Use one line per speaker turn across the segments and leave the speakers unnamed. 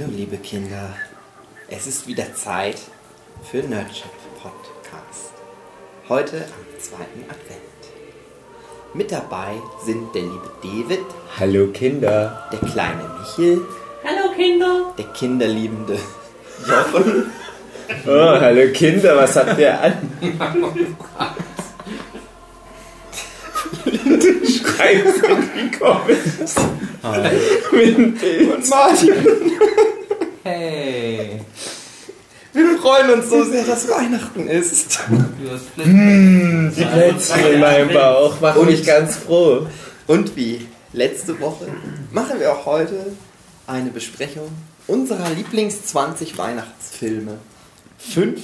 Hallo liebe Kinder, es ist wieder Zeit für Nerdship Podcast. Heute am zweiten Advent. Mit dabei sind der liebe David,
Hallo Kinder.
der kleine Michel,
Hallo Kinder!
der kinderliebende Jochen
Oh, hallo Kinder, was habt ihr an? du schreibst in die Comments. Mit dem
und Martin.
Hey!
Wir freuen uns so sehr, dass Weihnachten ist.
Die Plätzchen in meinem Bauch machen mich ganz froh.
Und wie letzte Woche machen wir auch heute eine Besprechung unserer Lieblings 20 Weihnachtsfilme. Fünf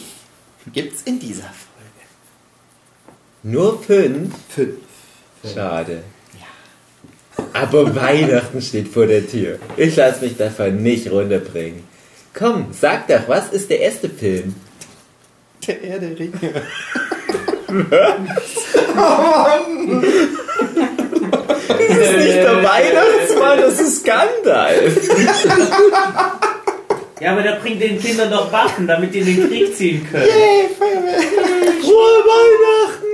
gibt's in dieser Folge.
Nur fünf?
Fünf.
Schade. Aber Weihnachten steht vor der Tür. Ich lasse mich davon nicht runterbringen. Komm, sag doch, was ist der erste Film?
Der Herr der Ringe.
Das ist nicht der Weihnachtsmann, das ist Gandalf.
Ja, aber der bringt den Kindern doch Waffen, damit die in den Krieg ziehen können.
Frohe Weihnachten!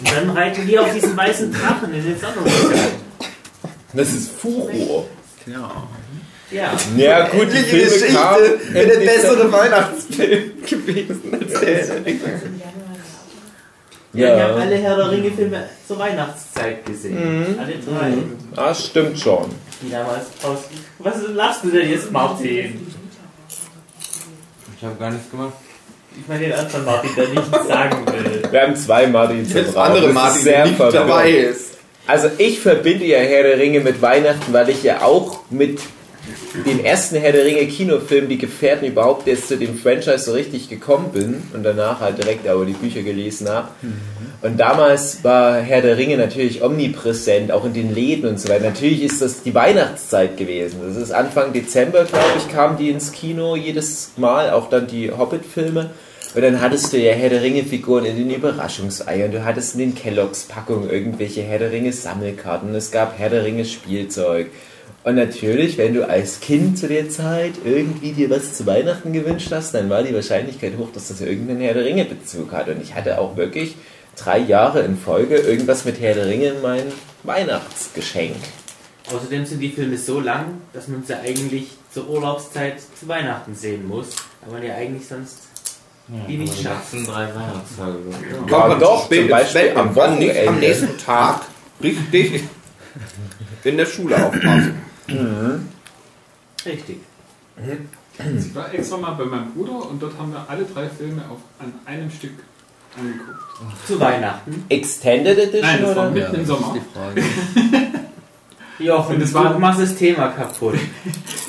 Und dann reiten die auf diesen weißen Drachen in den Sonnenuntergang.
Das ist Furor.
Ja.
Ja gut, die Filme
Geschichte wäre der bessere Weihnachtsfilm gewesen als der Ringe.
Ja, ich habe
Ja,
alle Herr der Ringe-Filme zur Weihnachtszeit gesehen. Alle drei.
ah, stimmt schon.
Die damals aus. Was lachst du denn jetzt, Martin?
Ich habe gar nichts gemacht.
Ich meine den anderen Martin, der nichts sagen will.
Wir haben zwei Martins im
Das
Raum.
andere Martin,
sehr
der nicht
verwirrend.
dabei ist.
Also ich verbinde ja Herr der Ringe mit Weihnachten, weil ich ja auch mit dem ersten Herr der Ringe Kinofilm Die Gefährten überhaupt erst zu dem Franchise so richtig gekommen bin und danach halt direkt aber die Bücher gelesen habe. Und damals war Herr der Ringe natürlich omnipräsent, auch in den Läden und so weiter. Natürlich ist das die Weihnachtszeit gewesen. Das ist Anfang Dezember, glaube ich, kamen die ins Kino jedes Mal, auch dann die Hobbit-Filme. Und dann hattest du ja Herr der Ringe-Figuren in den Überraschungseiern, du hattest in den Kelloggs-Packungen irgendwelche Herr der Ringe-Sammelkarten, es gab Herr der Ringe-Spielzeug. Und natürlich, wenn du als Kind zu der Zeit irgendwie dir was zu Weihnachten gewünscht hast, dann war die Wahrscheinlichkeit hoch, dass das irgendeinen Herr der Ringe-Bezug hat. Und ich hatte auch wirklich drei Jahre in Folge irgendwas mit Herr der Ringe in mein Weihnachtsgeschenk.
Außerdem sind die Filme so lang, dass man sie eigentlich zur Urlaubszeit zu Weihnachten sehen muss. Aber man ja eigentlich sonst die nicht schafft.
letzten drei Weihnachtstage. so.
Ja,
man
doch, zum Beispiel am
am nächsten Tag richtig in der Schule aufpassen.
Richtig.
Ich war extra mal bei meinem Bruder und dort haben wir alle drei Filme auf, an einem Stück angeguckt.
Zu Weihnachten.
Extended Edition
Nein, das war
oder?
mitten im Sommer.
Jochen,
Und es
du
war-
machst das Thema kaputt.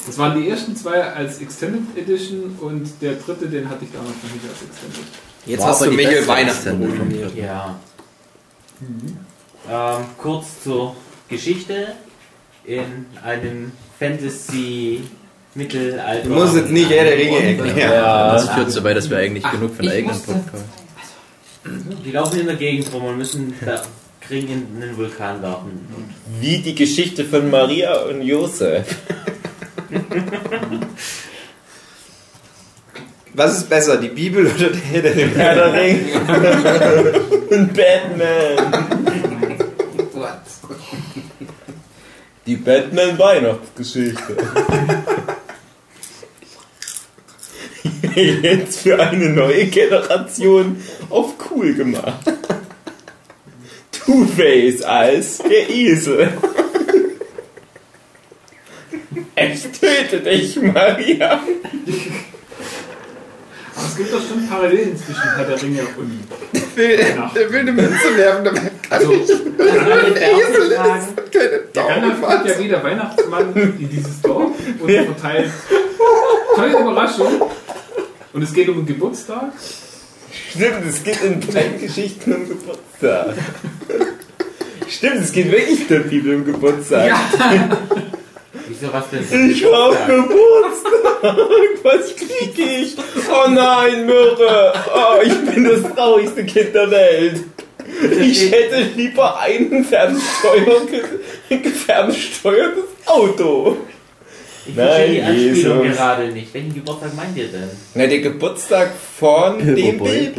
Das waren die ersten zwei als Extended Edition und der dritte, den hatte ich damals noch nicht als Extended.
Jetzt
War
hast du
beste
Weihnachten.
Ja. Ähm, kurz zur Geschichte. In einem Fantasy-Mittelalter.
Du musst jetzt nicht der Ringe erklären.
Ja.
Das führt so weit, dass wir eigentlich genug für einen
ich
eigenen Podcast
Die laufen in der Gegend rum und müssen da kriegen in einen Vulkan werfen.
Wie die Geschichte von Maria und Josef.
Was ist besser, die Bibel oder der Herr der Ringe?
Herr der Ringe. und Batman. Die Batman-Weihnachtsgeschichte. Jetzt für eine neue Generation auf cool gemacht. Two-Face als der Esel. Ich töte dich, Maria.
Aber es gibt doch schon Parallelen zwischen Herr der Ringe und
will, der will eine Münze werfen, damit kann
Also,
ich
Alle
Esel ist keine
der Gandalf kommt
Daumen.
ja wie der Weihnachtsmann in dieses Dorf und verteilt tolle Überraschung. Und es geht um den Geburtstag.
Stimmt, es geht in beiden Geschichten um Geburtstag. Stimmt, es geht wirklich der Bibel um Geburtstag.
Wieso was denn?
Ich hab Geburtstag. Was krieg ich? Oh nein, Myrrhe. Oh, ich bin das traurigste Kind der Welt. Ich hätte lieber ein fernsteuer- fernsteuertes Auto.
Ich
Nein,
verstehe die Anspielung
Jesus.
gerade nicht. Welchen Geburtstag meint ihr denn?
Na, der Geburtstag von
Bilbo
dem
Beutlin.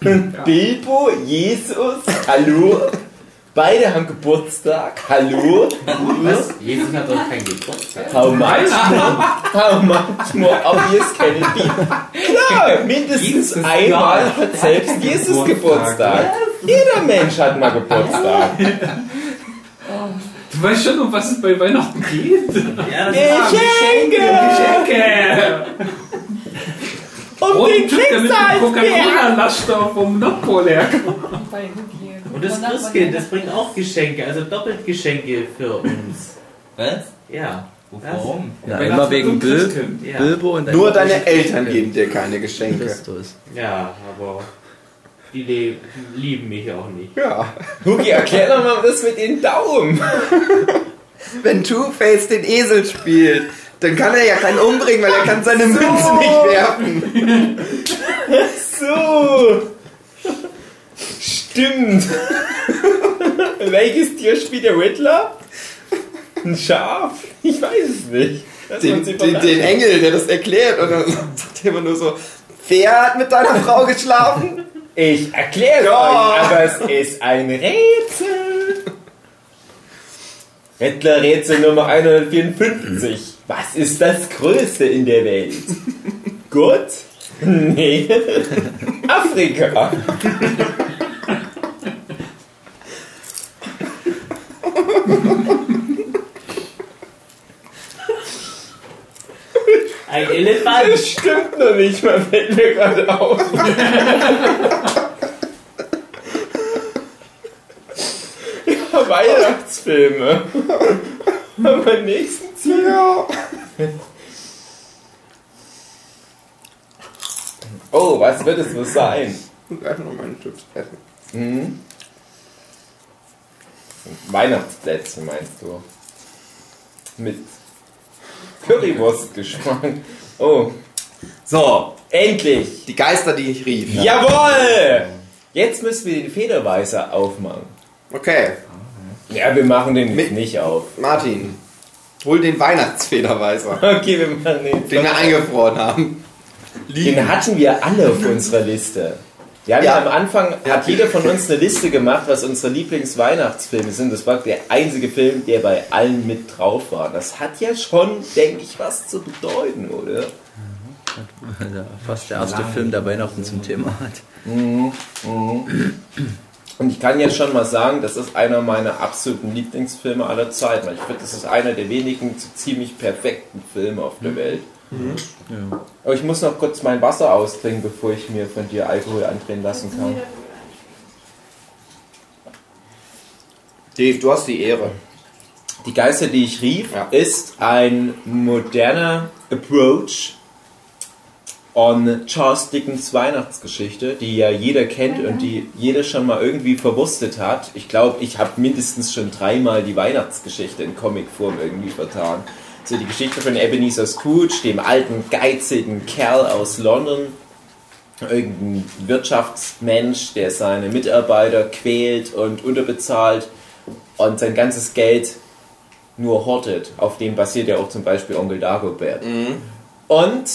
Bilbo. Bilbo, Jesus, hallo. Beide haben Geburtstag, hallo.
Was? Jesus hat doch keinen Geburtstag.
How much more, how much more obvious can it be? Klar, mindestens
Jesus
einmal hat selbst Jesus
Geburtstag.
Geburtstag. Jeder Mensch hat mal Geburtstag.
Du weißt schon, um was es bei Weihnachten geht?
Ja, das
Geschenke!
Geschenke!
Um
Und
den Schicksalsberg!
Coca-Cola-Laster vom Nordpol herkommt.
Und das Christkind, das bringt auch Geschenke, also doppelt Geschenke für uns.
Was?
Ja.
Warum? Ja, immer wegen Bil. Bilbo und
Nur deine Eltern geben dir keine Geschenke.
Christus.
Ja, aber die le lieben mich auch nicht.
Ja.
Hugi, erklär doch mal das mit den Daumen.
Wenn Two-Face den Esel spielt, dann kann er ja keinen umbringen, weil er kann seine Münze nicht werfen.
So. Stimmt. Welches Tier spielt der Riddler? Ein Schaf? Ich weiß es nicht.
Den, den, den Engel, der das erklärt. Und dann sagt er immer nur so, wer hat mit deiner Frau geschlafen?
Ich erkläre
Ja.
euch, aber es ist ein Rätsel. Riddler-Rätsel Nummer 154. Was ist das Größte in der Welt? Gott? Nee. Afrika.
Ein Elefant!
Das stimmt noch nicht, man fällt mir gerade auf. ja, Weihnachtsfilme. Haben wir nächsten Ziel.
Ja.
Oh, was wird es wohl sein?
Und einfach noch meine Chips essen.
Mhm. Weihnachtsplätzche meinst du? Mit Currywurstgeschmack. Oh,
So,
endlich!
die Geister, die ich rief.
Jawohl! Jetzt müssen wir den Federweißer aufmachen.
Okay,
Ja, wir machen den
Mit-
nicht auf.
Martin, hol den Weihnachtsfederweißer,
Okay, wir machen den.
den wir eingefroren haben.
Den hatten wir alle auf unserer Liste. Wir haben ja.
Ja.
am Anfang, hat jeder von uns eine Liste gemacht, was unsere Lieblingsweihnachtsfilme sind. Das war der einzige Film, der bei allen mit drauf war. Das hat ja schon, denke ich, was zu bedeuten, oder?
Ja, fast der erste Film, der Weihnachten zum Thema hat.
Und ich kann jetzt schon mal sagen, das ist einer meiner absoluten Lieblingsfilme aller Zeiten. Ich finde, das ist einer der wenigen ziemlich perfekten Filme auf der Welt.
Ja.
Aber ich muss noch kurz mein Wasser austrinken, bevor ich mir von dir Alkohol andrehen lassen kann.
Dave, du hast die Ehre.
Die Geister, die ich rief,
Ja.
ist ein moderner Approach on Charles Dickens Weihnachtsgeschichte, die ja jeder kennt und die jeder schon mal irgendwie verwurstet hat. Ich glaube, ich habe mindestens schon dreimal die Weihnachtsgeschichte in Comicform irgendwie vertan. So die Geschichte von Ebenezer Scrooge, dem alten, geizigen Kerl aus London, irgendein Wirtschaftsmensch, der seine Mitarbeiter quält und unterbezahlt und sein ganzes Geld nur hortet. Auf dem basiert ja auch zum Beispiel Onkel Dagobert. Und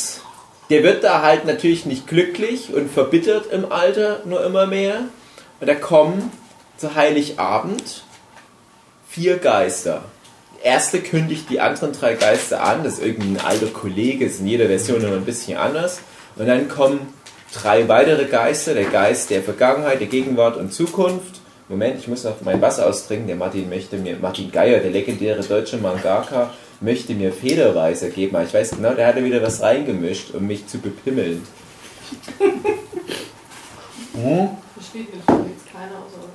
der wird da halt natürlich nicht glücklich und verbittert im Alter nur immer mehr. Und da kommen zu Heiligabend vier Geister. Erste kündigt die anderen drei Geister an, das ist irgendein alter Kollege, ist in jeder Version immer ein bisschen anders. Und dann kommen drei weitere Geister, der Geist der Vergangenheit, der Gegenwart und Zukunft. Moment, ich muss noch mein Wasser austrinken. Der Martin möchte mir, Martin Geier, der legendäre deutsche Mangaka, möchte mir Federweißer geben. Aber ich weiß genau, der hatte wieder was reingemischt, um mich zu bepimmeln.
Versteht jetzt keiner außer uns.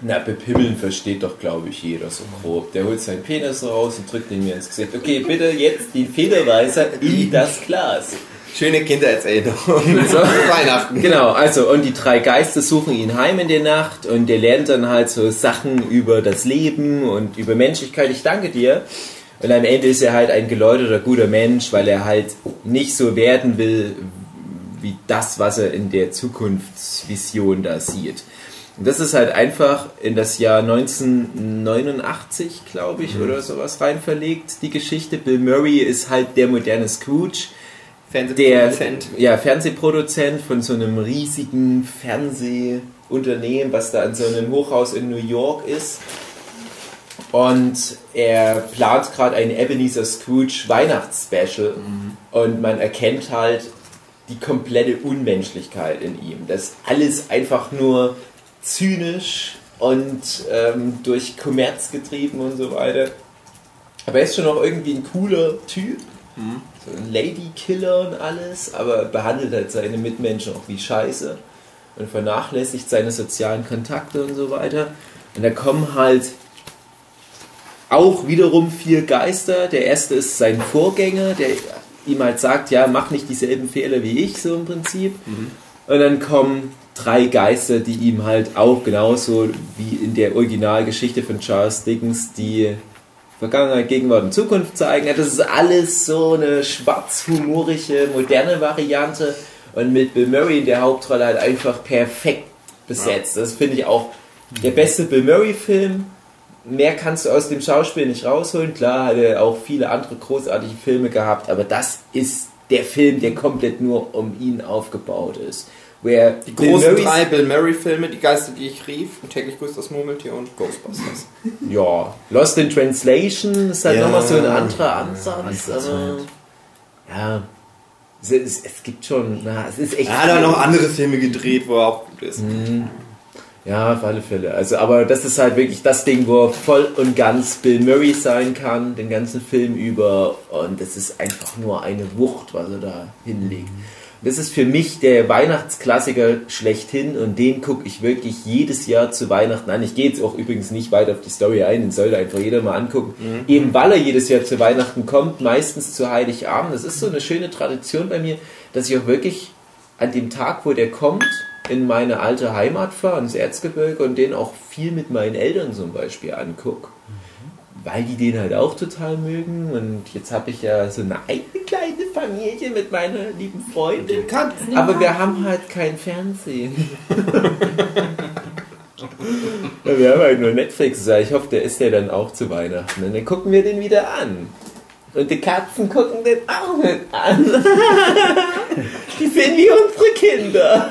Na, bepimmeln versteht doch, glaube ich, jeder so grob. Der holt seinen Penis raus und drückt ihn mir ins Gesicht. Okay, bitte jetzt den Federweißer in das Glas.
Schöne Kindheitserinnerung. so, Weihnachten.
Genau, also und die drei Geister suchen ihn heim in der Nacht und der lernt dann halt so Sachen über das Leben und über Menschlichkeit. Ich danke dir. Und am Ende ist er halt ein geläuterter, guter Mensch, weil er halt nicht so werden will wie das, was er in der Zukunftsvision da sieht. Und das ist halt einfach in das Jahr 1989, glaube ich, oder sowas rein verlegt, die Geschichte. Bill Murray ist halt der moderne Scrooge, der
Fernsehproduzent.
ja, Fernsehproduzent von so einem riesigen Fernsehunternehmen, was da in so einem Hochhaus in New York ist. Und er plant gerade ein Ebenezer Scrooge Weihnachtsspecial und man erkennt halt die komplette Unmenschlichkeit in ihm. Das ist alles einfach nur zynisch und ähm, durch Kommerz getrieben und so weiter. Aber er ist schon noch irgendwie ein cooler Typ. So ein Ladykiller und alles, aber behandelt halt seine Mitmenschen auch wie Scheiße und vernachlässigt seine sozialen Kontakte und so weiter. Und da kommen halt auch wiederum vier Geister. Der erste ist sein Vorgänger, der ihm halt sagt, ja, mach nicht dieselben Fehler wie ich, so im Prinzip. Und dann kommen drei Geister, die ihm halt auch genauso wie in der Originalgeschichte von Charles Dickens die Vergangenheit, Gegenwart und Zukunft zeigen. Das ist alles so eine schwarzhumorige, moderne Variante und mit Bill Murray in der Hauptrolle halt einfach perfekt besetzt. Das finde ich auch der beste Bill Murray-Film. Mehr kannst du aus dem Schauspiel nicht rausholen. Klar hat er auch viele andere großartige Filme gehabt, aber das ist der Film, der komplett nur um ihn aufgebaut ist. Where
Die
Bill
großen
Murrays-
drei Bill Murray-Filme, Die Geister, die ich rief, und täglich grüßt das Murmeltier und Ghostbusters.
Ja, Lost in Translation ist halt
Ja.
nochmal so ein anderer Ansatz.
andere
aber,
Zeit.
ja, es, es, es gibt schon, na, es ist echt.
Er hat auch noch andere Filme gedreht, wo er auch gut ist.
Ja, auf alle Fälle. Also, aber das ist halt wirklich das Ding, wo er voll und ganz Bill Murray sein kann, den ganzen Film über. Und das ist einfach nur eine Wucht, was er da hinlegt. Das ist für mich der Weihnachtsklassiker schlechthin und den gucke ich wirklich jedes Jahr zu Weihnachten an. Ich gehe jetzt auch übrigens nicht weiter auf die Story ein, den sollte einfach jeder mal angucken. Eben weil er jedes Jahr zu Weihnachten kommt, meistens zu Heiligabend. Das ist so eine schöne Tradition bei mir, dass ich auch wirklich an dem Tag, wo der kommt, in meine alte Heimat fahre, ins Erzgebirge und den auch viel mit meinen Eltern zum Beispiel angucke. Weil die den halt auch total mögen und jetzt habe ich ja so eine eigene kleine Familie mit meiner lieben Freundin. Aber wir haben halt kein Fernsehen. wir haben halt nur Netflix. Ich hoffe, der ist ja dann auch zu Weihnachten. Und dann gucken wir den wieder an. Und die Katzen gucken den auch mit an. die sind wie unsere Kinder.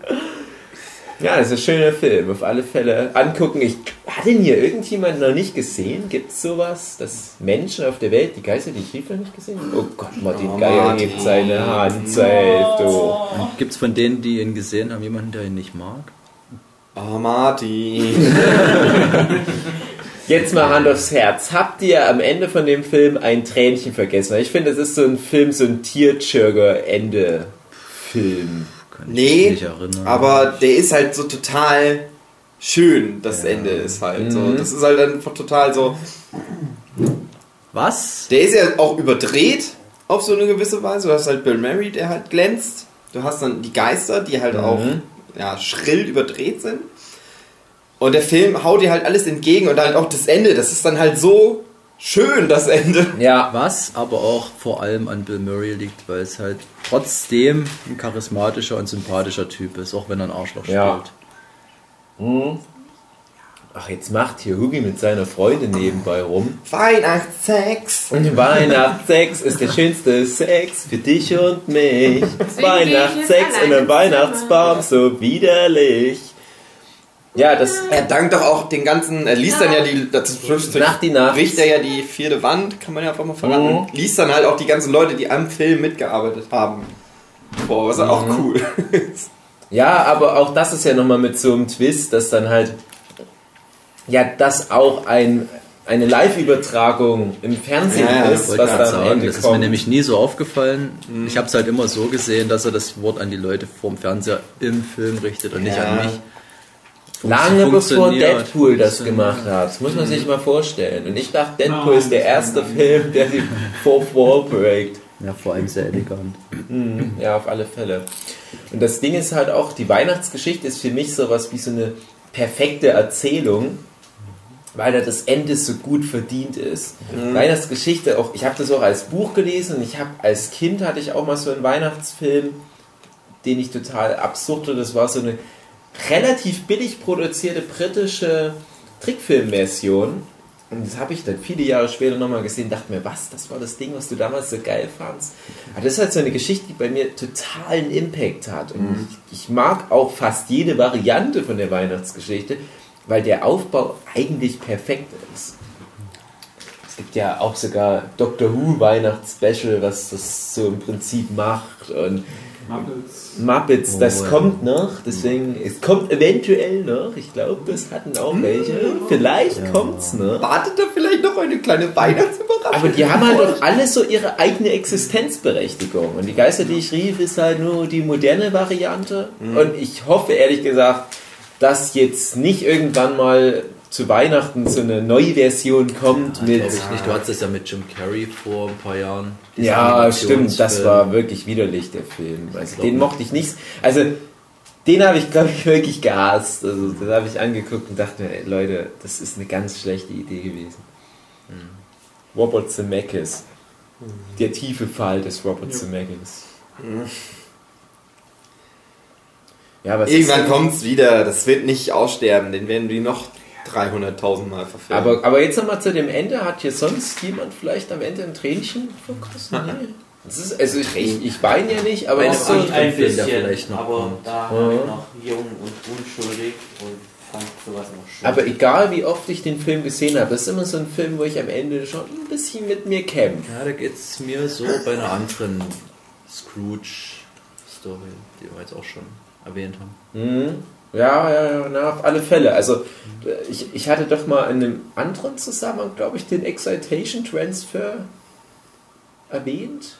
ja, das ist ein schöner Film. Auf alle Fälle angucken. Ich, hat den hier irgendjemand noch nicht gesehen? Gibt es sowas, dass Menschen auf der Welt, die Geister, die noch nicht gesehen haben? Oh Gott, Martin
Oh,
Geier
Martin.
hebt seine Hand zur Hälfte.
Gibt es von denen, die ihn gesehen haben, jemanden, der ihn nicht mag?
Oh, Martin.
Jetzt mal Hand aufs Herz. Habt ihr am Ende von dem Film ein Tränchen vergessen? Weil Ich finde, das ist so ein Film, so ein Tierchirger-Ende-Film.
Kann ich
Nee,
mich nicht erinnern.
aber der ist halt so total schön, das Ende ist halt so.
Mhm.
Das ist halt einfach total so.
Was?
Der ist ja auch überdreht auf so eine gewisse Weise. Du hast halt Bill Murray, der halt glänzt. Du hast dann die Geister, die halt auch ja, schrill überdreht sind. Und der Film haut dir halt alles entgegen und halt auch das Ende. Das ist dann halt so schön, das Ende.
Ja,
Was aber auch vor allem an Bill Murray liegt, weil es halt trotzdem ein charismatischer und sympathischer Typ ist, auch wenn er ein Arschloch
Ja.
spielt.
Ach, jetzt macht hier Hugi mit seiner Freundin nebenbei rum.
Weihnachtssex.
Und Weihnachtssex ist der schönste Sex für dich und mich. Weihnachtssex und ein Weihnachtsbaum, so widerlich. Ja, das
Er dankt doch auch den ganzen, er liest dann ja die, das
Nacht die Nacht.
bricht er ja die vierte Wand, kann man ja einfach mal verraten.
Mhm.
Liest dann halt auch die ganzen Leute, die am Film mitgearbeitet haben. Boah, was auch
Mhm.
cool.
Ja, aber auch das ist ja nochmal mit so einem Twist, dass dann halt, ja, das auch ein, eine Live-Übertragung im Fernsehen
Ja,
ist,
Wollte
was
gerade
da am
sagen,
Ende
das ist mir
kommt.
nämlich nie so aufgefallen. Ich habe es halt immer so gesehen, dass er das Wort an die Leute vorm Fernseher im Film richtet und nicht
Ja.
an mich.
Lange bevor. Deadpool das
Funktioniert.
gemacht hat. Das muss man sich mal vorstellen. Und ich dachte, Deadpool ist der erste Film, der die Fourth Wall breakt.
Ja, vor allem sehr elegant.
Ja, auf alle Fälle. Und das Ding ist halt auch, die Weihnachtsgeschichte ist für mich sowas wie so eine perfekte Erzählung, weil da das Ende so gut verdient ist. Weihnachtsgeschichte, auch, ich habe das auch als Buch gelesen und ich habe als Kind hatte ich auch mal so einen Weihnachtsfilm, den ich total absurd und das war so eine relativ billig produzierte britische Trickfilmversion. Und das habe ich dann viele Jahre später nochmal gesehen, dachte mir, was, das war das Ding, was du damals so geil fandst. Aber das ist halt so eine Geschichte, die bei mir totalen Impact hat. Und ich, ich mag auch fast jede Variante von der Weihnachtsgeschichte, weil der Aufbau eigentlich perfekt ist. Es gibt ja auch sogar Doctor Who Weihnachtsspecial, was das so im Prinzip macht. Und
Muppets.
Muppets, das
Oh, ja.
kommt noch, deswegen, es kommt eventuell noch, ich glaube, das hatten auch welche, vielleicht kommt's noch.
Wartet da vielleicht noch eine kleine Weihnachtsüberraschung?
Aber die haben halt doch alle so ihre eigene Existenzberechtigung. Und die Geister, die ich rief, ist halt nur die moderne Variante. Und ich hoffe ehrlich gesagt, dass jetzt nicht irgendwann mal zu Weihnachten so eine Neuversion kommt mit.
Glaube ich nicht. Du hattest es ja mit Jim Carrey vor ein paar Jahren.
Ja, stimmt, das war wirklich widerlich, der Film. Also den
nicht.
mochte ich nicht. Also den habe ich, glaube ich, wirklich gehasst. Also den habe ich angeguckt und dachte mir, ey, Leute, das ist eine ganz schlechte Idee gewesen.
Hm.
Robert Zemeckis. Der tiefe Fall des Robert Zemeckis. Ja, was
Irgendwann
ist,
kommt's wieder. Das wird nicht aussterben. Den werden die noch 300.000 Mal verfilmen.
aber, aber jetzt nochmal zu dem Ende. Hat hier sonst jemand vielleicht am Ende ein Tränchen verkostet? Nee. Das ist, also ich, ich, ich weine ja nicht, aber ist so,
ein
der
bisschen,
vielleicht noch
aber
kommt.
da war ich noch jung und unschuldig und fand sowas noch schön.
Aber egal wie oft ich den Film gesehen habe, das ist immer so ein Film, wo ich am Ende schon ein bisschen mit mir kämpfe.
Ja, da geht es mir so bei einer anderen Scrooge-Story, die wir jetzt auch schon erwähnt haben.
Mhm. Ja, ja, ja, na, auf alle Fälle. Also ich, ich hatte doch mal in einem anderen Zusammenhang, glaube ich, den Excitation Transfer erwähnt.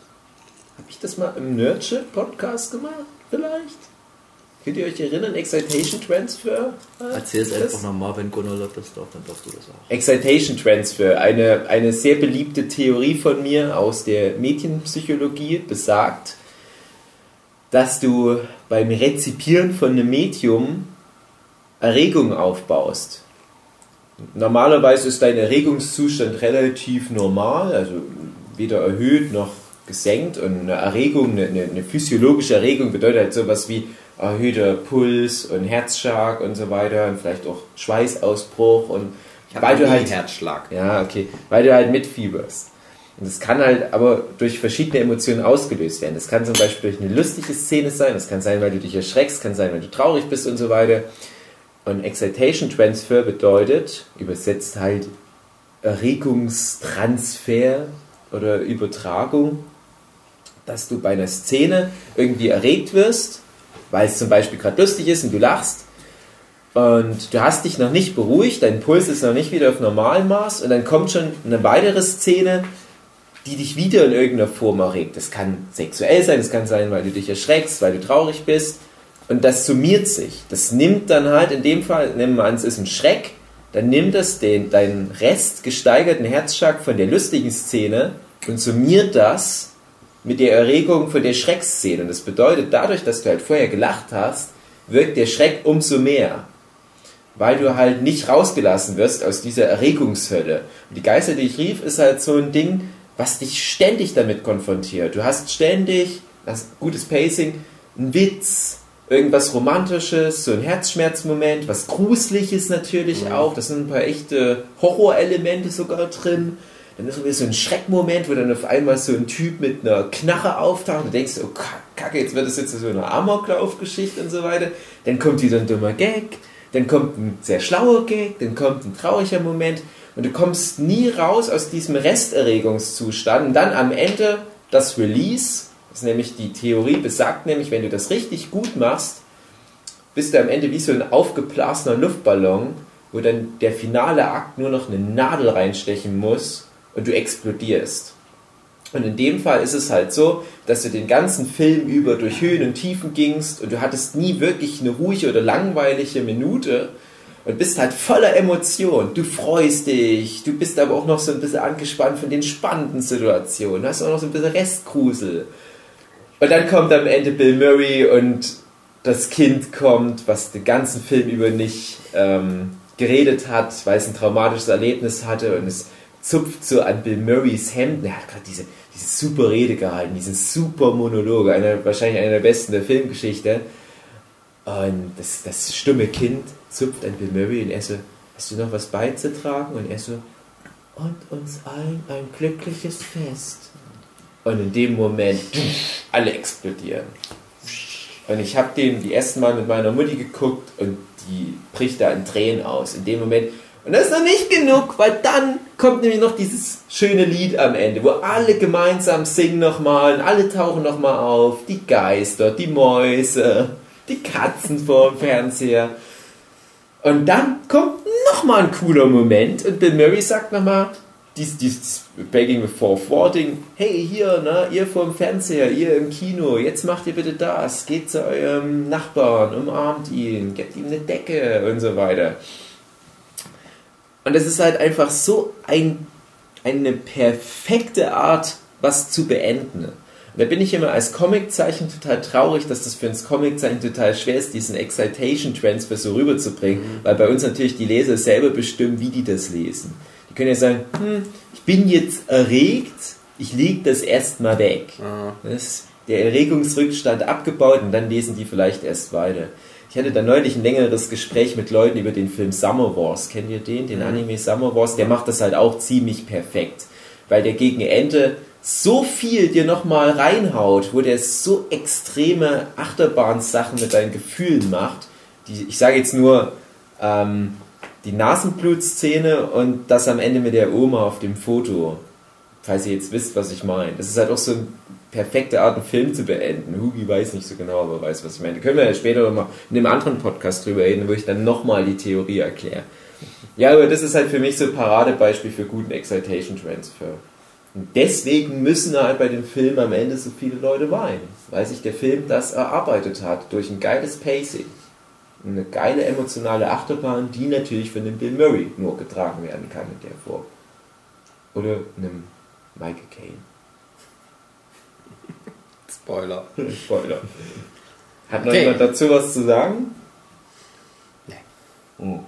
Habe ich das mal im Nerdship Podcast gemacht? Vielleicht? Könnt ihr euch erinnern? Excitation Transfer?
Erzähl es einfach nochmal, wenn Gunnar das darf, dann darfst du das auch.
Excitation Transfer, eine, eine sehr beliebte Theorie von mir aus der Medienpsychologie, besagt, dass du beim Rezipieren von einem Medium Erregung aufbaust. Normalerweise ist dein Erregungszustand relativ normal, also weder erhöht noch gesenkt. Und eine Erregung, eine, eine, physiologische Erregung bedeutet halt sowas wie erhöhter Puls und Herzschlag und so weiter und vielleicht auch Schweißausbruch und
ich
weil du
halt
halt
Herzschlag.
ja, okay. Weil du halt mitfieberst. Und das kann halt aber durch verschiedene Emotionen ausgelöst werden. Das kann zum Beispiel durch eine lustige Szene sein, das kann sein, weil du dich erschreckst, kann sein, weil du traurig bist und so weiter. Und Excitation Transfer bedeutet, übersetzt halt Erregungstransfer oder Übertragung, dass du bei einer Szene irgendwie erregt wirst, weil es zum Beispiel gerade lustig ist und du lachst. Und du hast dich noch nicht beruhigt, dein Puls ist noch nicht wieder auf Normalmaß. Und dann kommt schon eine weitere Szene, die dich wieder in irgendeiner Form erregt. Das kann sexuell sein, das kann sein, weil du dich erschreckst, weil du traurig bist. Und das summiert sich. Das nimmt dann halt, in dem Fall, nehmen wir an, es ist ein Schreck, dann nimmt das den, deinen Rest gesteigerten Herzschlag von der lustigen Szene und summiert das mit der Erregung von der Schreckszene. Und das bedeutet, dadurch, dass du halt vorher gelacht hast, wirkt der Schreck umso mehr weil du halt nicht rausgelassen wirst aus dieser Erregungshölle. Und die Geister, die ich rief, ist halt so ein Ding, was dich ständig damit konfrontiert. Du hast ständig, hast gutes Pacing, einen Witz, irgendwas Romantisches, so ein Herzschmerzmoment, was Gruseliges natürlich auch. Das sind ein paar echte Horrorelemente sogar drin. Dann ist so ein Schreckmoment, wo dann auf einmal so ein Typ mit einer Knarre auftaucht und du denkst, oh Kacke, jetzt wird das jetzt so eine Amoklaufgeschichte und so weiter. Dann kommt wieder ein dummer Gag, dann kommt ein sehr schlauer Gag, dann kommt ein trauriger Moment und du kommst nie raus aus diesem Resterregungszustand und dann am Ende das Release, das ist nämlich die Theorie besagt nämlich, wenn du das richtig gut machst, bist du am Ende wie so ein aufgeblasener Luftballon, wo dann der finale Akt nur noch eine Nadel reinstechen muss und du explodierst. Und in dem Fall ist es halt so, dass du den ganzen Film über durch Höhen und Tiefen gingst und du hattest nie wirklich eine ruhige oder langweilige Minute und bist halt voller Emotion. Du freust dich, du bist aber auch noch so ein bisschen angespannt von den spannenden Situationen, hast auch noch so ein bisschen Restgrusel. Und dann kommt am Ende Bill Murray und das Kind kommt, was den ganzen Film über nicht ähm, geredet hat, weil es ein traumatisches Erlebnis hatte und es zupft so an Bill Murrays Hemd. Er hat gerade diese, diese super Rede gehalten, diesen super Monolog, einer, wahrscheinlich einer der besten der Filmgeschichte. Und das, das stumme Kind zupft an Bill Murray und er so, hast du noch was beizutragen? Und er so, und uns allen ein glückliches Fest. Und in dem Moment alle explodieren. Und ich habe den die ersten Mal mit meiner Mutti geguckt und die bricht da in Tränen aus. In dem Moment. Und das ist noch nicht genug, weil dann kommt nämlich noch dieses schöne Lied am Ende, wo alle gemeinsam singen nochmal und alle tauchen nochmal auf. Die Geister, die Mäuse, die Katzen vor dem Fernseher. Und dann kommt nochmal ein cooler Moment und Bill Murray sagt nochmal, dies, dies Begging the Fourth Warding, hey hier, ne, ihr vor Fernseher, ihr im Kino, jetzt macht ihr bitte das, geht zu eurem Nachbarn, umarmt ihn, gebt ihm eine Decke und so weiter. Und es ist halt einfach so ein, eine perfekte Art, was zu beenden. Und da bin ich immer als Comiczeichen total traurig, dass das für uns Comiczeichen total schwer ist, diesen Excitation Transfer so rüberzubringen, mhm. weil bei uns natürlich die Leser selber bestimmen, wie die das lesen. Die können ja sagen, hm, ich bin jetzt erregt, ich lege das erstmal weg. Mhm. Das ist der Erregungsrückstand abgebaut und dann lesen die vielleicht erst weiter. Ich hatte da neulich ein längeres Gespräch mit Leuten über den Film Summer Wars. Kennt ihr den? Den mhm. Anime Summer Wars? Der macht das halt auch ziemlich perfekt. Weil der gegen Ende so viel dir nochmal reinhaut, wo der so extreme Achterbahnsachen mit deinen Gefühlen macht. Die, ich sage jetzt nur ähm, die Nasenblutszene und das am Ende mit der Oma auf dem Foto. Falls ihr jetzt wisst, was ich meine. Das ist halt auch so ein perfekte Art, einen Film zu beenden. Hugi weiß nicht so genau, aber weiß, was ich meine. Da können wir ja später nochmal in einem anderen Podcast drüber reden, wo ich dann nochmal die Theorie erkläre. Ja, aber das ist halt für mich so ein Paradebeispiel für guten Excitation Transfer. Und deswegen müssen halt bei dem Film am Ende so viele Leute weinen, weil sich der Film das erarbeitet hat durch ein geiles Pacing. Eine geile emotionale Achterbahn, die natürlich von dem Bill Murray nur getragen werden kann in der Form. Oder einem Michael Caine.
Spoiler.
Spoiler. Hat noch okay. jemand dazu was zu sagen?
Nee.
Oh.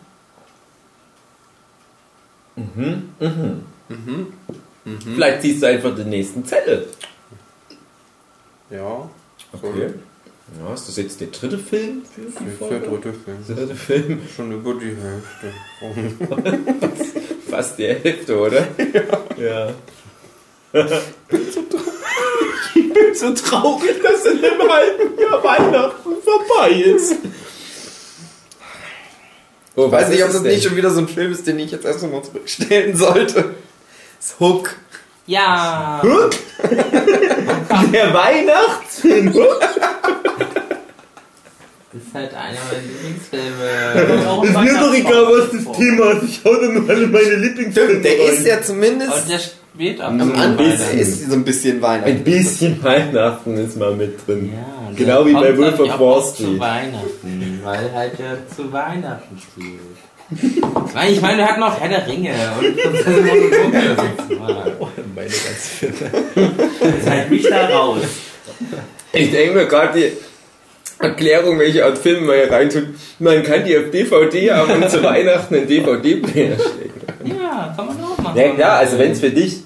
Mhm. Mhm. Mhm. Mhm. Vielleicht ziehst du einfach den nächsten Zettel.
Ja.
Okay. Ja, ist das jetzt der dritte Film für die
Folge? Der dritte Film.
Der dritte Film.
Schon über die Hälfte.
Fast die Hälfte, oder?
Ja.
ja. Ich bin so traurig, dass in einem halben Jahr Weihnachten vorbei ist.
Oh, ich weiß nicht, ob das denn? nicht schon wieder so ein Film ist, den ich jetzt erstmal zurückstellen sollte. Das Hook.
Ja.
Hook? Der Weihnachtsfilm Hook?
Das ist halt einer meiner Lieblingsfilme.
ist mir doch egal, was das Thema ist. Ich hau da nur alle meine Lieblingsfilme
Der
rein.
ist ja zumindest...
Und der spielt
am Anfang ist so ein bisschen Weihnachten.
Ein bisschen Weihnachten ist mal mit drin.
Ja,
genau wie bei Wolf of Wall Street.
zu Weihnachten, weil halt ja zu Weihnachten spielt. Nein, ich meine, er hat noch Herr der Ringe und
oh, meine ganze Filme.
Jetzt halt mich da raus.
Ich denke mir gerade die Erklärung, welche Art Filme man hier reintut. Man kann die auf DVD haben und zu Weihnachten einen DVD-Player stecken.
Ja, kann man auch machen.
Ja klar, also wenn es für dich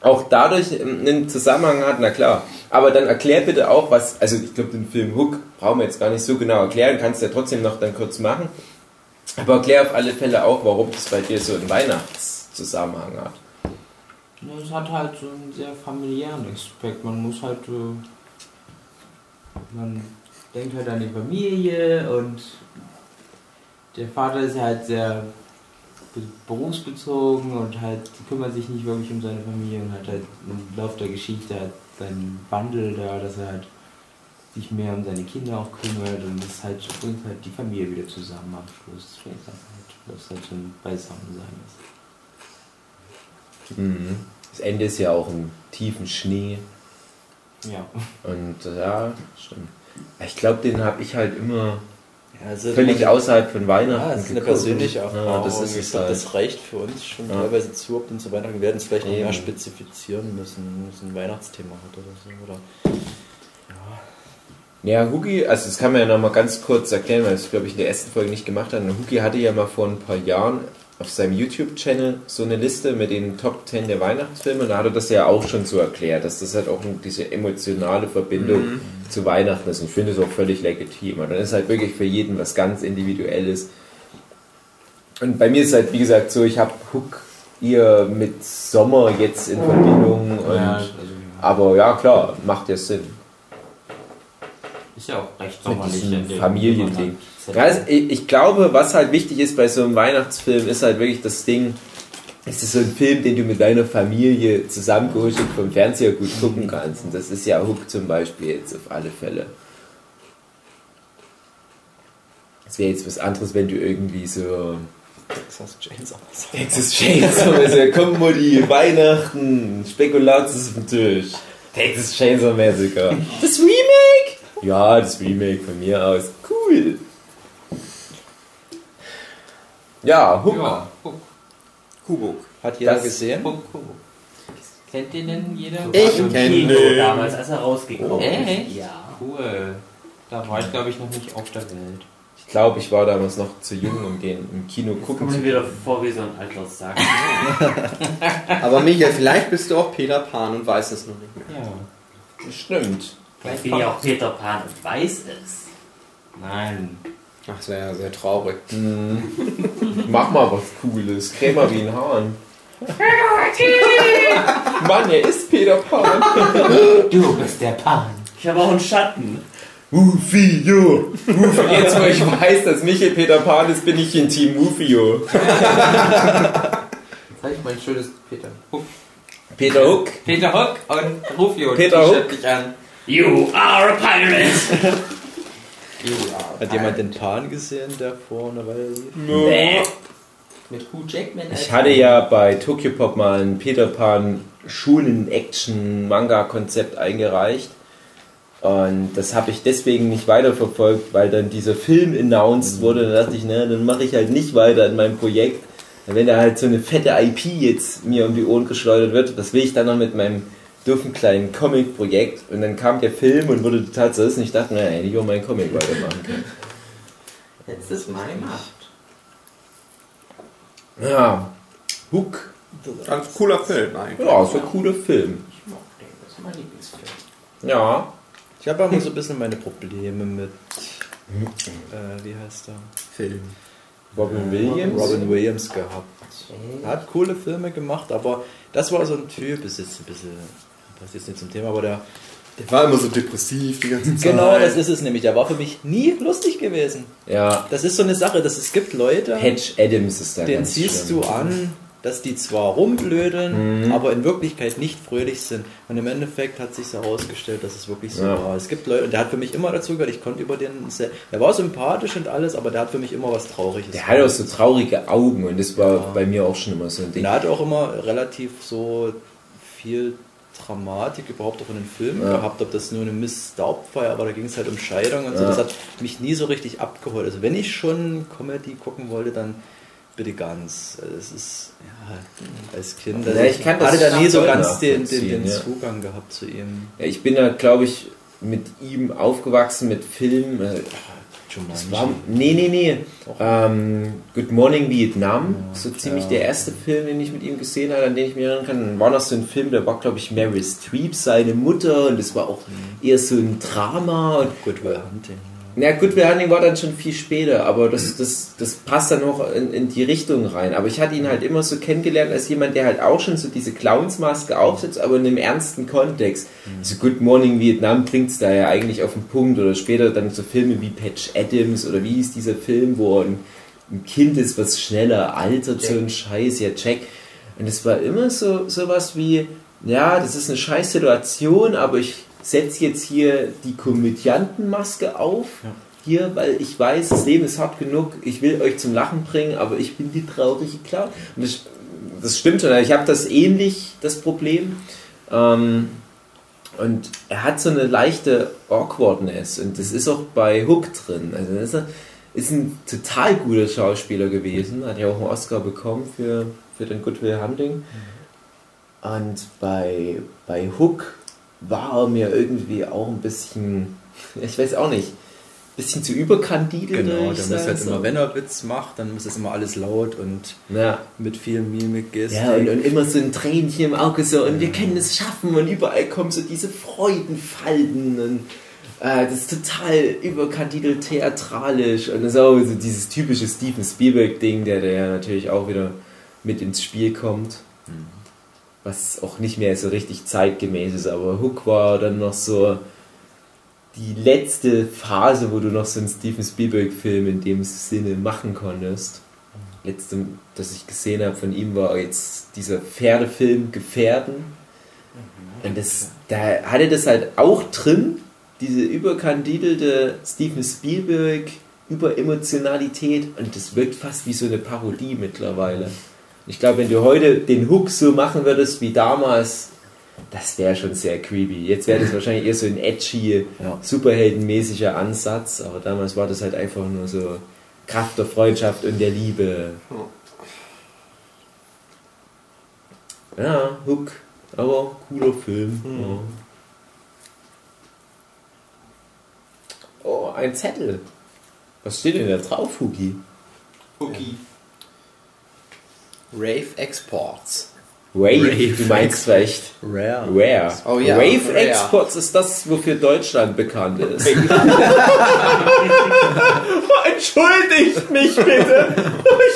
auch dadurch einen Zusammenhang hat, na klar. Aber dann erklär bitte auch, was, also ich glaube, den Film Hook brauchen wir jetzt gar nicht so genau erklären, kannst du ja trotzdem noch dann kurz machen. Aber erklär auf alle Fälle auch, warum das bei dir so einen Weihnachtszusammenhang hat.
Es hat halt so einen sehr familiären Aspekt. Man muss halt, man denkt halt an die Familie und der Vater ist halt sehr berufsbezogen und halt kümmert sich nicht wirklich um seine Familie und hat halt im Laufe der Geschichte halt seinen Wandel da, dass er halt sich mehr um seine Kinder auch kümmert und das halt bringt halt die Familie wieder zusammen am Schluss. Das halt, dass halt so ein Beisammensein
ist. Mhm. Das Ende ist ja auch im tiefen Schnee.
Ja.
Und ja, stimmt. Ich glaube, den habe ich halt immer
ja, also
völlig außerhalb von Weihnachten. Ja,
das ist eine persönliche Erfahrung.
Ja, das, ist
ich glaub,
halt.
das reicht für uns schon ja. teilweise zu, ob denn zu Weihnachten werden es vielleicht noch mehr spezifizieren müssen, es ein Weihnachtsthema hat oder so. Oder
ja, Hugi, also das kann man ja noch mal ganz kurz erklären, weil das glaube ich in der ersten Folge nicht gemacht hat. Hugi hatte ja mal vor ein paar Jahren auf seinem YouTube-Channel so eine Liste mit den Top 10 der Weihnachtsfilme und da hat er das ja auch schon so erklärt, dass das halt auch diese emotionale Verbindung zu Weihnachten ist und ich finde es auch völlig legitim. Und dann ist halt wirklich für jeden was ganz Individuelles. Und bei mir ist es halt, wie gesagt, so, ich habe Hook eher mit Sommer jetzt in Verbindung und
Ja, also,
aber ja, klar, macht ja Sinn.
Ist ja auch recht
Mit
sommerlich. dem-
Familiending. also ich, glaube, was halt wichtig ist bei so einem Weihnachtsfilm, ist halt wirklich das Ding, es ist so ein Film, den du mit deiner Familie zusammengehustet vom Fernseher gut gucken kannst. Und das ist ja Hook zum Beispiel jetzt auf alle Fälle. Das wäre jetzt was anderes, wenn du irgendwie so
Texas Chainsaw.
Texas Chainsaw, also komm Mutti, Weihnachten, Spekulatius auf den Tisch. Texas Chainsaw Massacre. Das Remake? Ja, das Remake von mir aus. Cool. Ja, Hook.
Ja, Huck,
Kubuk. Hat jeder
Das-
gesehen?
Huck, Huck. Kennt den denn jeder?
Ich
Im
kenn
Kino
den.
damals, als er rausgekommen
Echt?
ist. Ja.
Cool. Da war ich, glaube ich, noch nicht auf der Welt.
Ich glaube, ich war damals noch zu jung, um den im Kino
Jetzt
gucken zu
mir wieder vor wie so ein alter Sack.
Aber Michael, vielleicht bist du auch Peter Pan und weißt es noch nicht mehr.
Ja.
können. Stimmt.
Ich bin ja auch Peter Pan und weiß es.
Nein.
Ach, das wäre ja sehr traurig.
Mach mal was Cooles. Krämer wie ein Hahn. Mann, er ist Peter Pan.
Du bist der Pan.
Ich habe auch einen Schatten.
Mufio. Mufio. Jetzt, wo ich weiß, dass Michael Peter Pan ist, bin ich in Team Mufio.
Zeig ich mein schönes Peter Huck.
Peter Hook.
Peter Huck und Rufio.
Peter Huck.
dich an.
You are a pirate!
Hat jemand den Pan gesehen, der vor einer Weile lief?
Nee.
Mit Hugh Jackman.
Ich hatte ja bei Tokyo Pop mal ein Peter Pan Schulen-Action-Manga-Konzept eingereicht. Und das habe ich deswegen nicht weiterverfolgt, weil dann dieser Film announced wurde. Da dachte ich, ne, dann mache ich halt nicht weiter in meinem Projekt. Wenn da halt so eine fette IP jetzt mir um die Ohren geschleudert wird, was will ich dann noch mit meinem dürfen kleinen Comic-Projekt? Und dann kam der Film und wurde total zerrissen. Ich dachte, naja, hätte ich auch meinen Comic weitermachen können.
Letztes Mal gemacht.
Ja, Hook.
Ganz cooler Film eigentlich.
Ja, ist ein cooler Film.
Ich mochte den. Das ist mein Lieblingsfilm.
Ja,
Ich habe immer so ein bisschen meine Probleme mit, äh, wie heißt er?
Film.
Robin Williams.
Robin Williams gehabt. Er hat coole Filme gemacht, aber das war so ein Typ, ist jetzt ein bisschen, passt jetzt nicht zum Thema, aber der,
Der war immer so depressiv die ganze Zeit.
genau das ist es nämlich, der war für mich nie lustig gewesen.
Ja,
Das ist so eine Sache, dass es gibt Leute,
Patch Adams ist da
den
ganz
siehst
schlimm.
du an, dass die zwar rumblödeln, aber in Wirklichkeit nicht fröhlich sind. Und im Endeffekt hat sich herausgestellt, dass es wirklich so
Ja.
war. Es gibt Leute, und der hat für mich immer dazu gehört, ich konnte über den, sehr, der war sympathisch und alles, aber der hat für mich immer was Trauriges.
Der hat auch so traurige Augen und das war bei mir auch schon immer so ein
Und
Ding.
er hat auch immer relativ so viel Dramatik überhaupt auch in den Filmen
Ja.
gehabt, ob das nur eine Miss Daubfeier war, da ging es halt um Scheidung und so.
Ja.
Das hat mich nie so richtig abgeholt. Also wenn ich schon Comedy gucken wollte, dann bitte ganz. Also Es ist ja, als Kind. Also
Ja, ich kann
hatte da nie so ganz den, den, den
ja.
Zugang gehabt zu ihm.
Ja, ich bin da, glaube ich, mit ihm aufgewachsen, mit Äh, Das war, nee, nee, nee. Ähm, Good Morning Vietnam. so ziemlich
ja.
der erste Film, den ich mit ihm gesehen habe, an den ich mich erinnern kann. Dann war noch so ein Film, da war, glaube ich, Mary Streep, seine Mutter. Und das war auch eher so ein Drama. Und
Good Will Hunting.
Na gut, Will Hunting war dann schon viel später, aber das, das, das passt dann auch in, in die Richtung rein. Aber ich hatte ihn halt immer so kennengelernt als jemand, der halt auch schon so diese Clownsmaske aufsetzt, aber in einem ernsten Kontext. So Good Morning Vietnam bringt es da ja eigentlich auf den Punkt oder später dann so Filme wie Patch Adams oder wie ist dieser Film, wo ein, ein Kind ist, was schneller altert, so ein Scheiß, ja, check. Und es war immer so sowas wie, ja, das ist eine scheiß Situation, aber ich setze jetzt hier die Komödiantenmaske auf. Hier, weil ich weiß, das Leben ist hart genug, ich will euch zum Lachen bringen, aber ich bin die traurige Clown. Und das, das stimmt schon, ich habe das ähnlich, das Problem. Ähm, und er hat so eine leichte Awkwardness und das ist auch bei Hook drin. Also das ist ein, ist ein total guter Schauspieler gewesen, hat ja auch einen Oscar bekommen für, für den Good Will Hunting. Und bei, bei Hook war er mir irgendwie auch ein bisschen, ich weiß auch nicht, bisschen zu überkandidelt.
Genau, der
sag
muss halt
so.
immer, wenn er Witz macht, dann muss das immer alles laut und
Ja.
mit viel Mimik, Gestik.
Ja, und, und immer so ein Tränchen im Auge so, und wir können es schaffen, und überall kommen so diese Freudenfalten, und äh, das ist total überkandidelt theatralisch, und das ist auch so dieses typische Steven Spielberg-Ding, der da ja natürlich auch wieder mit ins Spiel kommt, was auch nicht mehr so richtig zeitgemäß ist, aber Hook war dann noch so die letzte Phase, wo du noch so einen Steven Spielberg-Film in dem Sinne machen konntest letzte, das ich gesehen habe von ihm, war jetzt dieser Pferdefilm Gefährden. Und das, da hatte das halt auch drin, diese überkandidelte Steven Spielberg Überemotionalität und das wirkt fast wie so eine Parodie mittlerweile. Ich glaube, wenn du heute den Hook so machen würdest wie damals, das wäre schon sehr creepy. Jetzt wäre das wahrscheinlich eher so ein edgy,
Ja.
superheldenmäßiger Ansatz, aber damals war das halt einfach nur so Kraft der Freundschaft und der Liebe. Ja, Hook, aber cooler Film. Ja. Oh, ein Zettel. Was steht denn da drauf, Hugi?
Cookie. Rave Exports.
Wave,
Rave
du meinst vielleicht
Rare.
Rare.
Oh ja,
Wave
Rare.
Exports ist das, wofür Deutschland bekannt ist. Entschuldigt mich bitte.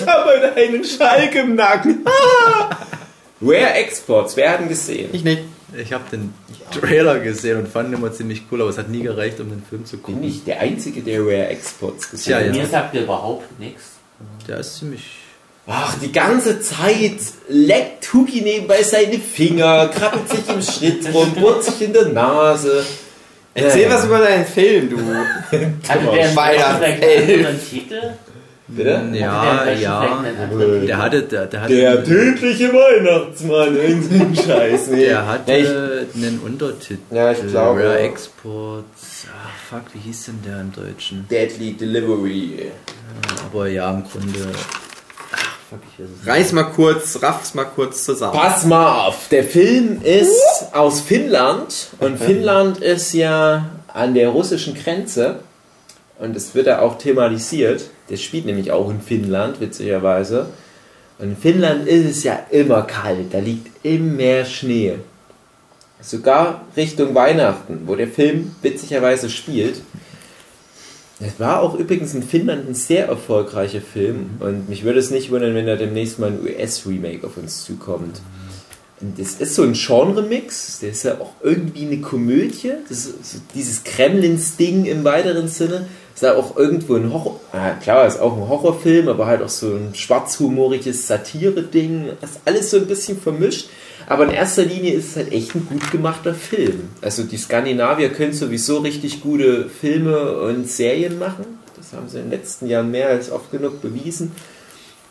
Ich habe heute einen Schalk im Nacken. Rare Exports, wer hat ihn gesehen?
Ich nicht.
Ich habe den Trailer gesehen und fand ihn immer ziemlich cool, aber es hat nie gereicht, um den Film zu
Bin
gucken.
ich der Einzige, der Rare Exports gesehen hat?
ja.
Mir sagt ihr überhaupt nichts.
Der ist ziemlich.
Ach, die ganze Zeit leckt Tuki nebenbei seine Finger, krabbelt sich im Schritt rum, bohrt sich in der Nase.
Erzähl
Ja.
was über deinen Film, du.
Also der einen Titel?
Bitte?
Ja, ja. Der hatte, der, der hatte,
Der tödliche Weihnachtsmann, irgendein Scheiß. Nee.
der hatte
Ja, ich-
einen Untertitel.
Ja, ich glaube-
Rare Exports. Ah, fuck, wie hieß denn der im Deutschen?
Deadly Delivery.
Aber ja, im Grunde.
Reiß mal kurz, raff's mal kurz zusammen.
Pass mal auf, der Film ist aus Finnland und Finnland ist ja an der russischen Grenze und es wird da auch thematisiert. Der spielt nämlich auch in Finnland, witzigerweise. Und in Finnland ist es ja immer kalt, da liegt immer Schnee. Sogar Richtung Weihnachten, wo der Film witzigerweise spielt. Es war auch übrigens in Finnland ein sehr erfolgreicher Film und mich würde es nicht wundern, wenn da demnächst mal ein US-Remake auf uns zukommt. Und das ist so ein Genre-Mix, der ist ja auch irgendwie eine Komödie, das so dieses Kremlins-Ding im weiteren Sinne. Ist ja auch irgendwo ein Horror, ah, klar, ist auch ein Horrorfilm, aber halt auch so ein schwarzhumoriges Satire-Ding. Das ist alles so ein bisschen vermischt. Aber in erster Linie ist es halt echt ein gut gemachter Film. Also die Skandinavier können sowieso richtig gute Filme und Serien machen. Das haben sie in den letzten Jahren mehr als oft genug bewiesen.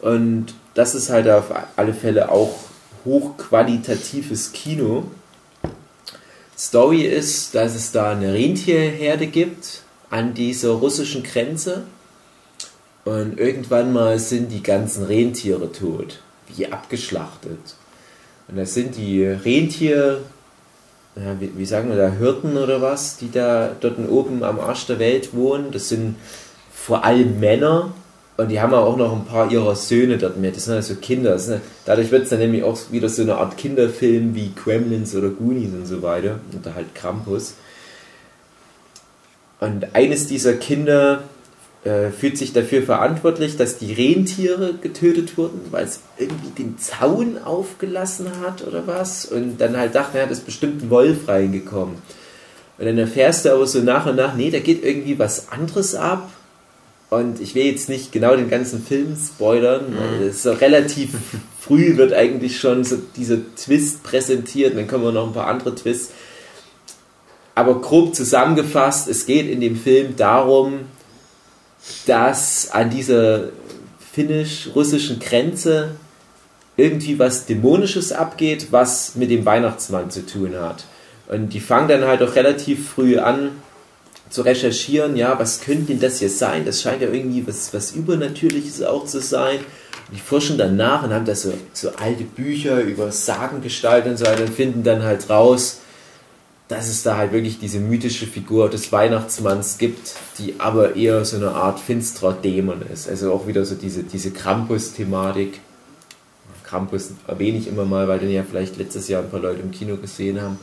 Und das ist halt auf alle Fälle auch hochqualitatives Kino. Story ist, dass es da eine Rentierherde gibt an dieser russischen Grenze. Und irgendwann mal sind die ganzen Rentiere tot, wie abgeschlachtet. Und das sind die Rentier, ja, wie, wie sagen wir da, Hirten oder was, die da dort oben am Arsch der Welt wohnen. Das sind vor allem Männer und die haben auch noch ein paar ihrer Söhne dort mit. Das sind also Kinder. Sind, dadurch wird es dann nämlich auch wieder so eine Art Kinderfilm wie Gremlins oder Goonies und so weiter. Oder halt Krampus. Und eines dieser Kinder äh, fühlt sich dafür verantwortlich, dass die Rentiere getötet wurden, weil es irgendwie den Zaun aufgelassen hat oder was. Und dann halt dachte, er hat es bestimmt ein Wolf reingekommen. Und dann erfährst du aber so nach und nach, nee, da geht irgendwie was anderes ab. Und ich will jetzt nicht genau den ganzen Film spoilern, weil es so relativ früh wird eigentlich schon so dieser Twist präsentiert. Dann kommen wir noch ein paar andere Twists. Aber grob zusammengefasst, es geht in dem Film darum, dass an dieser finnisch-russischen Grenze irgendwie was Dämonisches abgeht, was mit dem Weihnachtsmann zu tun hat. Und die fangen dann halt auch relativ früh an zu recherchieren, ja, was könnte denn das jetzt sein? Das scheint ja irgendwie was, was Übernatürliches auch zu sein. Und die forschen dann nach und haben da so, so alte Bücher über Sagengestalt und so weiter und finden dann halt raus, dass es da halt wirklich diese mythische Figur des Weihnachtsmanns gibt, die aber eher so eine Art finsterer Dämon ist. Also auch wieder so diese, diese Krampus-Thematik. Krampus erwähne ich immer mal, weil den ja vielleicht letztes Jahr ein paar Leute im Kino gesehen haben.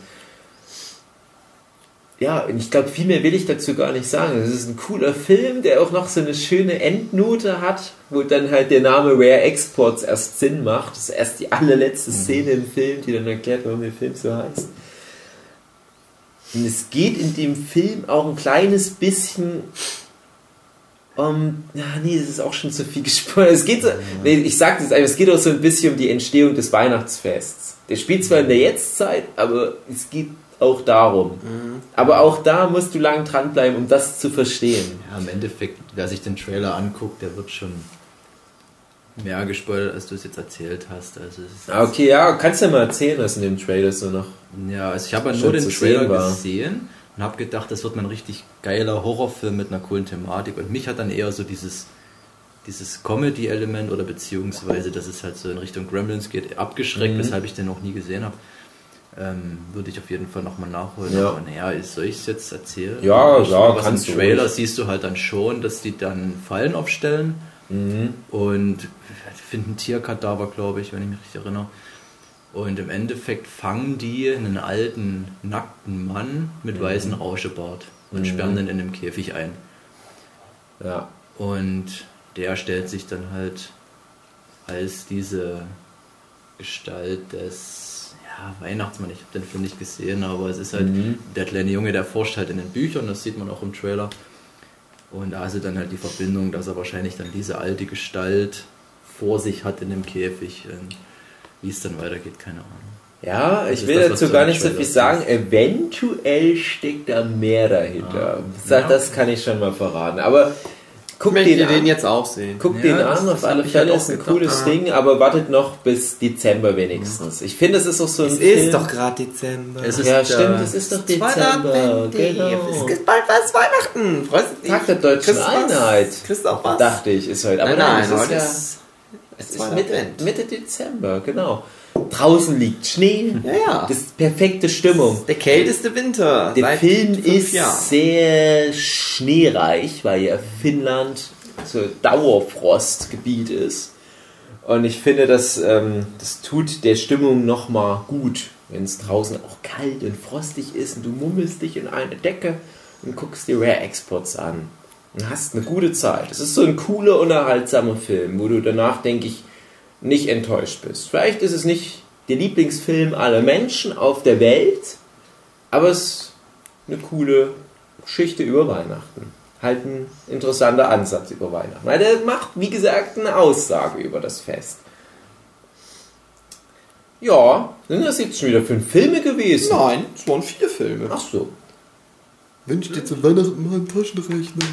Ja, und ich glaube, viel mehr will ich dazu gar nicht sagen. Es ist ein cooler Film, der auch noch so eine schöne Endnote hat, wo dann halt der Name Rare Exports erst Sinn macht. Das ist erst die allerletzte Szene im Film, die dann erklärt, warum der Film so heißt. Und es geht in dem Film auch ein kleines bisschen um, ja, nee, das ist auch schon zu viel gespoilert. Es geht so, nee, ich sag das einfach, es geht auch so ein bisschen um die Entstehung des Weihnachtsfests. Der spielt zwar in der Jetztzeit, aber es geht auch darum. Aber auch da musst du lang dranbleiben, um das zu verstehen.
Ja, im Endeffekt, wer sich den Trailer anguckt, der wird schon mehr gespoilert, als du es jetzt erzählt hast. Also
Ah, Okay, ja, kannst du ja mal erzählen, was in dem Trailer so noch.
Ja, also ich habe ja nur den Trailer gesehen und habe gedacht, das wird mal ein richtig geiler Horrorfilm mit einer coolen Thematik. Und mich hat dann eher so dieses, dieses Comedy-Element oder beziehungsweise, dass es halt so in Richtung Gremlins geht, abgeschreckt,
Mhm.
weshalb ich den noch nie gesehen habe. Ähm, würde ich auf jeden Fall nochmal nachholen.
Ja.
Aber naja, soll ich es jetzt erzählen?
Ja,
Ich-
ja,
was
kannst
Im
du
Trailer
ruhig.
siehst du halt dann schon, dass die dann Fallen aufstellen
Mhm.
und finden Tierkadaver, glaube ich, wenn ich mich richtig erinnere. Und im Endeffekt fangen die einen alten, nackten Mann mit weißem Rauschebart und
Mhm.
sperren den in einem Käfig ein.
Ja.
Und der stellt sich dann halt als diese Gestalt des ja, Weihnachtsmann. Ich habe den Film nicht gesehen, aber es ist halt
Mhm.
der kleine Junge, der forscht halt in den Büchern, das sieht man auch im Trailer. Und da ist dann halt die Verbindung, dass er wahrscheinlich dann diese alte Gestalt vor sich hat in dem Käfig. Und wie es dann weitergeht, keine Ahnung.
Ja,
Das
ich
ist
will
das,
dazu gar
im
nicht so viel sagen. Eventuell steckt da mehr dahinter. Sag,
Ja.
Das kann ich schon mal verraten. Aber guck
Ich möchte
den,
den
an.
jetzt auch sehen.
Guck
Ja,
den an,
das
auf alle Fälle ist ein cooles
Ah.
Ding, aber wartet noch bis Dezember wenigstens. Ich finde, es ist auch so ein
Es
Film.
ist doch gerade Dezember.
Es ist
ja, stimmt, es ist doch Dezember. Genau.
Es ist bald was Weihnachten. Freust du dich?
Tag der deutschen
was?
Einheit.
Kriegst du auch was?
Dachte ich, ist heute. Aber
nein, nein,
es ist
heute
ja,
ist,
es
ist
Mitte. Mitte Dezember, genau. Draußen liegt Schnee.
Ja, ja.
Das ist perfekte Stimmung.
Der kälteste Winter.
Der Film ist
Jahren.
sehr schneereich, weil ja Finnland so Dauerfrostgebiet ist. Und ich finde, das, ähm, das tut der Stimmung nochmal gut, wenn es draußen auch kalt und frostig ist und du mummelst dich in eine Decke und guckst dir Rare Exports an. Und hast eine gute Zeit. Es ist so ein cooler, unterhaltsamer Film, wo du danach, denke ich, nicht enttäuscht bist. Vielleicht ist es nicht der Lieblingsfilm aller Menschen auf der Welt, aber es ist eine coole Geschichte über Weihnachten. Halt ein interessanter Ansatz über Weihnachten. Weil der macht, wie gesagt, eine Aussage über das Fest. Ja, sind das jetzt schon wieder fünf Filme gewesen?
Nein, es waren vier Filme.
Ach so.
Wünsch dir zu Weihnachten mal einen Taschenrechner.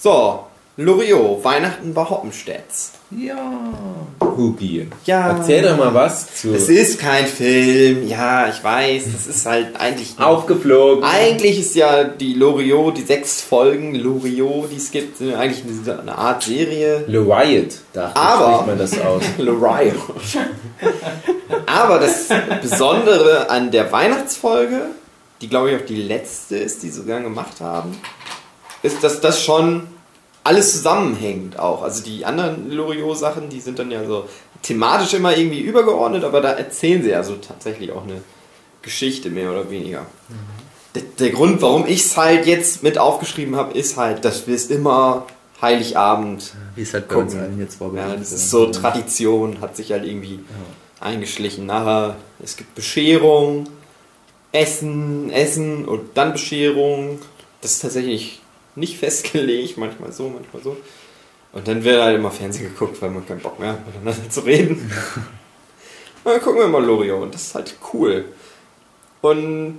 So, Loriot, Weihnachten bei Hoppenstedts.
Hugi.
Ja.
Erzähl doch mal was zu.
Es ist kein Film, ja, ich weiß, das ist halt eigentlich.
Aufgeflogen.
Eigentlich ist ja die Loriot, die sechs Folgen Loriot, die es gibt, sind eigentlich eine, eine Art Serie.
Le Riot, dachte
Aber-
ich, spricht man das aus.
Loriot. Aber das Besondere an der Weihnachtsfolge, die glaube ich auch die letzte ist, die sie sogar gemacht haben, ist, dass das schon alles zusammenhängt auch. Also die anderen Loriot-Sachen, die sind dann ja so thematisch immer irgendwie übergeordnet, aber da erzählen sie also tatsächlich auch eine Geschichte mehr oder weniger. Der, der Grund, warum ich es halt jetzt mit aufgeschrieben habe, ist halt, dass wir es immer Heiligabend
Wie es halt bei
Gucken.
uns allen jetzt bei
ja, das ist so Tradition, hat sich halt irgendwie eingeschlichen. Nachher, es gibt Bescherung, Essen, Essen und dann Bescherung. Das ist tatsächlich nicht festgelegt, manchmal so, manchmal so. Und dann wird halt immer Fernsehen geguckt, weil man keinen Bock mehr hat, miteinander zu reden. Und dann gucken wir mal Loriot und das ist halt cool. Und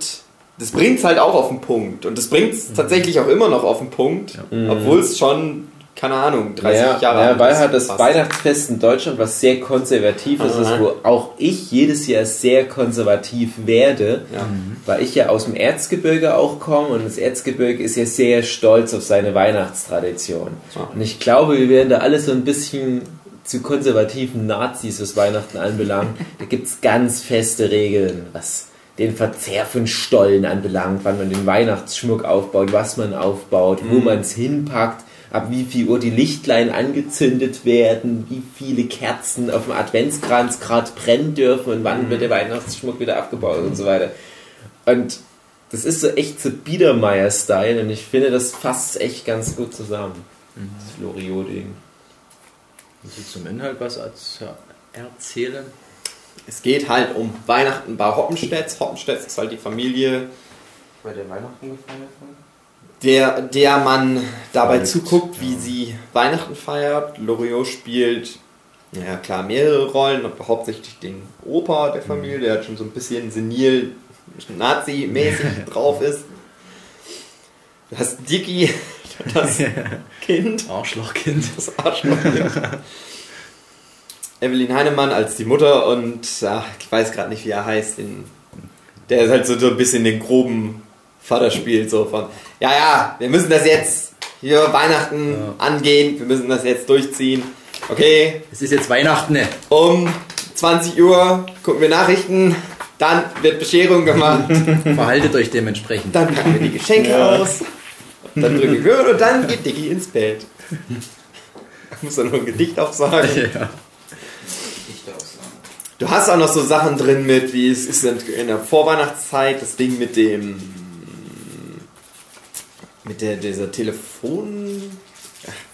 das bringt es halt auch auf den Punkt. Und das bringt es tatsächlich auch immer noch auf den Punkt, obwohl es schon, keine Ahnung, 30
ja,
Jahre
ja,
alt
weil
ist.
halt das
Fast.
Weihnachtsfest in Deutschland was sehr konservatives ist,
Aha.
wo auch ich jedes Jahr sehr konservativ werde,
Ja.
weil ich ja aus dem Erzgebirge auch komme und das Erzgebirge ist ja sehr stolz auf seine Weihnachtstradition.
Ja.
Und ich glaube, wir werden da alle so ein bisschen zu konservativen Nazis, was Weihnachten anbelangt. Da gibt es ganz feste Regeln, was den Verzehr von Stollen anbelangt, wann man den Weihnachtsschmuck aufbaut, was man aufbaut, wo man es hinpackt, ab wie viel Uhr die Lichtlein angezündet werden, wie viele Kerzen auf dem Adventskranz gerade brennen dürfen und wann wird der Weihnachtsschmuck wieder abgebaut und so weiter. Und das ist so echt so Biedermeier-Style und ich finde, das fasst echt ganz gut zusammen. Das Loriot-Ding.
Willst du zum Inhalt was erzählen?
Es geht halt um Weihnachten bei Hoppenstedts. Hoppenstedts ist halt die Familie,
Bei der Weihnachten gefeiert wird?
Der, der man dabei
Verrückt,
zuguckt, wie sie Weihnachten feiert. Loriot spielt, ja klar, mehrere Rollen, aber hauptsächlich den Opa der Familie, der halt schon so ein bisschen senil, Nazi-mäßig drauf ist. Du hast Dicky, das Kind,
Arschlochkind.
das Arschlochkind. Evelyn Heinemann als die Mutter und ach, ich weiß gerade nicht, wie er heißt. Den, der ist halt so, so ein bisschen den groben Vater spielt, so von, ja, ja, wir müssen das jetzt hier Weihnachten angehen, wir müssen das jetzt durchziehen. Okay,
Es ist jetzt Weihnachten, ne?
um 20 Uhr gucken wir Nachrichten, dann wird Bescherung gemacht,
Verhaltet euch dementsprechend.
dann packen wir die Geschenke aus, dann drücken wir und dann geht Dicky ins Bett. Ich muss dann noch ein Gedicht aufsagen.
Ja.
Du hast auch noch so Sachen drin mit, wie es ist in der Vorweihnachtszeit, das Ding mit dem. Mit der, dieser Telefon.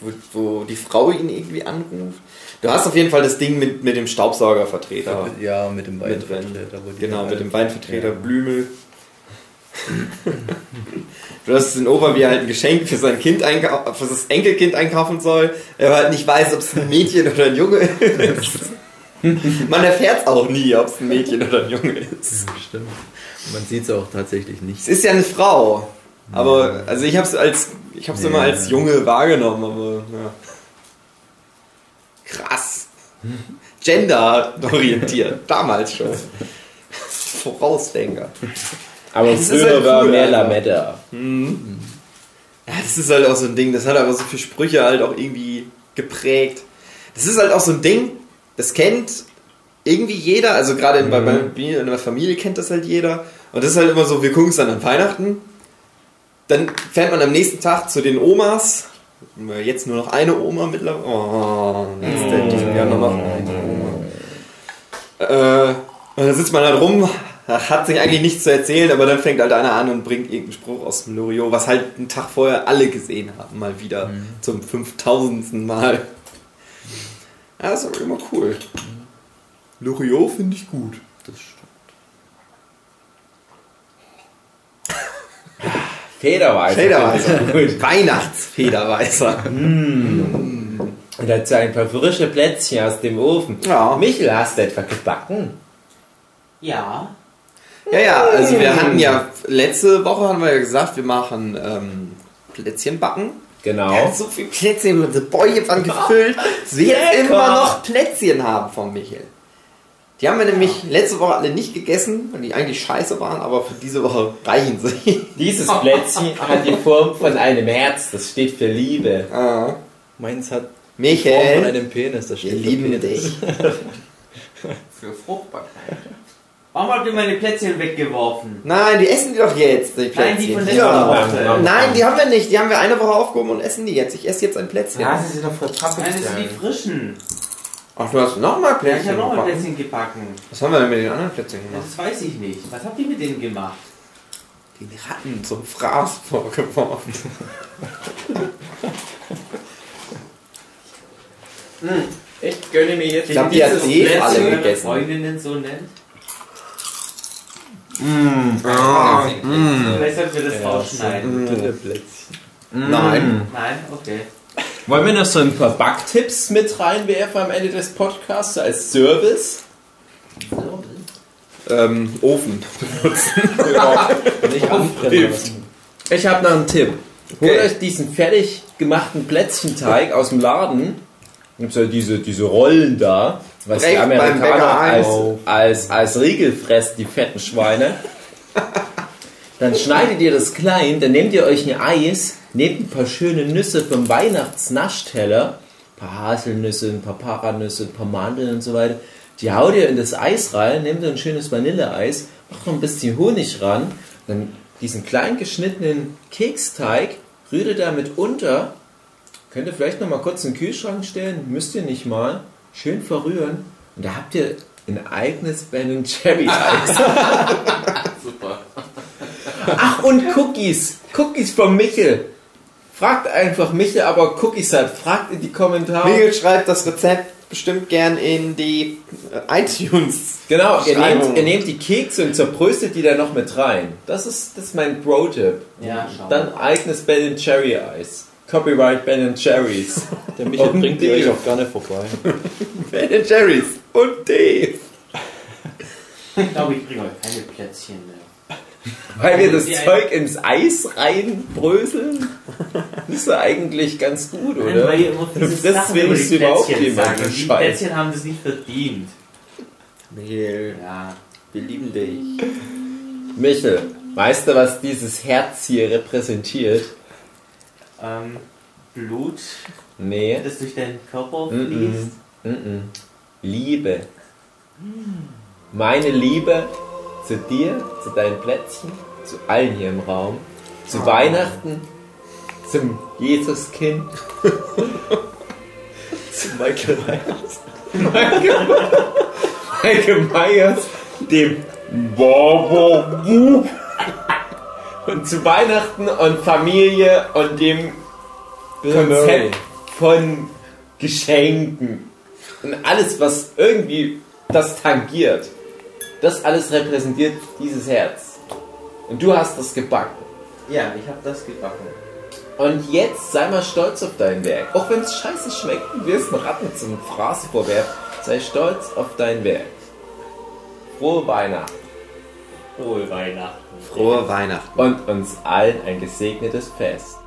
Wo, wo die Frau ihn irgendwie anruft. Du hast auf jeden Fall das Ding mit, mit dem Staubsaugervertreter.
ja, mit dem
Mit.
Weinvertreter. die
Genau,
halt-
mit dem Weinvertreter
Ja.
Blümel. du hast den Opa, wie halt ein Geschenk für sein Kind einkau- für das Enkelkind einkaufen soll, er halt nicht weiß, ob es ein Mädchen oder ein Junge ist. Man erfährt auch nie, ob es ein Mädchen oder ein Junge ist.
Stimmt. Man sieht es auch tatsächlich nicht.
Es ist ja eine Frau. Aber, also ich hab's als, ich hab's immer als Junge wahrgenommen, aber, ja. Krass. Gender-orientiert. Damals schon. Vorausdenker.
Aber
Das ist
früher
halt
war
cool,
mehr. Lametta.
Ja, das ist halt auch so ein Ding, das hat aber so viele Sprüche halt auch irgendwie geprägt. Das ist halt auch so ein Ding, das kennt irgendwie jeder, also gerade in, bei, bei in der Familie kennt das halt jeder. Und das ist halt immer so, wir gucken es dann an Weihnachten. Dann fährt man am nächsten Tag zu den Omas. Jetzt nur noch eine Oma mittlerweile. Oh, jetzt in diesem Jahr nur noch eine Oma. Äh, und dann sitzt man halt rum, hat sich eigentlich nichts zu erzählen, aber dann fängt halt einer an und bringt irgendeinen Spruch aus dem Loriot, was halt einen Tag vorher alle gesehen haben, mal wieder zum 5000. Mal. Ja, das ist aber immer cool. Loriot finde ich gut.
Das stimmt.
Federweißer.
Federweißer. Weihnachtsfederweißer.
Und dazu ein paar frische Plätzchen aus dem Ofen.
Ja.
Michel, hast du etwa gebacken?
Ja.
Ja, ja, also wir hatten ja, letzte Woche haben wir ja gesagt, wir machen ähm, Plätzchen backen.
Genau.
Ja, so viel Plätzchen, unsere Bäuche waren gefüllt, dass wir jetzt immer noch Plätzchen haben von Michael. Die haben wir nämlich letzte Woche alle nicht gegessen, weil die eigentlich scheiße waren, aber für diese Woche reichen sie.
Dieses Plätzchen hat die Form von einem Herz. Das steht für Liebe.
Ah,
Meins hat Form von
Michael,
einem Penis. Das
wir
steht für
lieben
Penis.
dich.
Für Fruchtbarkeit.
Warum habt ihr meine Plätzchen weggeworfen?
Nein, die essen die doch jetzt, die
Nein, die
Plätzchen.
von
Ja.
letzter Woche.
Nein, die haben wir nicht. Die haben wir eine Woche aufgehoben und essen die jetzt. Ich esse jetzt ein Plätzchen.
Ja, sie sind doch voll pappig.
Nein, das sind die frischen.
Ach, du hast nochmal
Ja, ich
Plätzchen
habe noch ein
gebacken.
Plätzchen gebacken.
Was haben wir denn mit den anderen Plätzchen gemacht?
Das weiß ich nicht. Was habt ihr mit denen gemacht?
Den Ratten zum Fraß vorgeworfen.
Ich gönne mir jetzt
Ich glaub, die hat eh alle
Plätzchen,
gegessen.
Freundinnen so nennt.
Ah,
Vielleicht sollten wir das rausschneiden.
Dünne Plätzchen.
Nein.
Nein, okay.
Wollen wir noch so ein paar Backtipps mit reinwerfen am Ende des Podcasts als Service?
Ähm, Ofen.
Nicht anbrennen.
Ich habe noch einen Tipp. Holt
Okay.
euch diesen fertig gemachten Plätzchenteig aus dem Laden. Gibt ja diese, diese Rollen da, was die
Direkt beim
Amerikaner als, als, als Riegel fressen, die fetten Schweine. Dann schneidet ihr das klein, dann nehmt ihr euch ein Eis, nehmt ein paar schöne Nüsse vom Weihnachtsnaschteller, ein paar Haselnüsse, ein paar Paranüsse, ein paar Mandeln und so weiter. Die haut ihr in das Eis rein, nehmt ein schönes Vanilleeis, macht noch ein bisschen Honig ran, dann diesen klein geschnittenen Keksteig rührt ihr damit unter. Könnt ihr vielleicht noch mal kurz in den Kühlschrank stellen, müsst ihr nicht mal. Schön verrühren. Und da habt ihr ein eigenes Ben Cherry Eis. Ach, und Cookies. Cookies von Michel. Fragt einfach Michel, aber Cookies hat. Fragt in die Kommentare.
Miguel schreibt das Rezept bestimmt gern in die äh, iTunes.
Genau, ihr nehmt, ihr nehmt die Kekse und zerbröstet die dann noch mit rein. Das ist, das ist mein Pro-Tipp.
Ja, schau.
Dann eigenes Ben Cherry Eis. Copyright Ben Cherries.
Der Michael
Und
bringt
Dave.
euch auch gerne vorbei.
Ben Jerry's und Dave.
Ich glaube, ich bringe euch keine Plätzchen mehr.
Weil wir das Zeug ins Eis reinbröseln. Das ist ja eigentlich ganz gut,
Nein,
oder?
weil ihr immer diese
Das
Sachen über
willst
die
du überhaupt
sagen. Die. Plätzchen haben das nicht verdient.
Miguel,
Ja.
wir lieben dich.
Michel, weißt du, was dieses Herz hier repräsentiert?
Ähm, Blut,
Nee.
das durch deinen Körper fließt.
Mhm. Liebe. Meine Liebe zu dir, zu deinen Plätzchen, zu allen hier im Raum, zu Weihnachten, zum Jesuskind, zu Michael Myers, Michael, Michael Myers, dem Bababu und zu Weihnachten und Familie und dem Konzept von Geschenken. Und alles, was irgendwie das tangiert, das alles repräsentiert dieses Herz. Und du hast das gebacken.
Ja, ich habe das gebacken.
Und jetzt sei mal stolz auf dein Werk. Auch wenn es scheiße schmeckt und wir es Ratten zum Fraß vorwerfen, sei stolz auf dein Werk. Frohe Weihnachten
Frohe Weihnachten.
Frohe Weihnachten.
und uns allen ein gesegnetes Fest.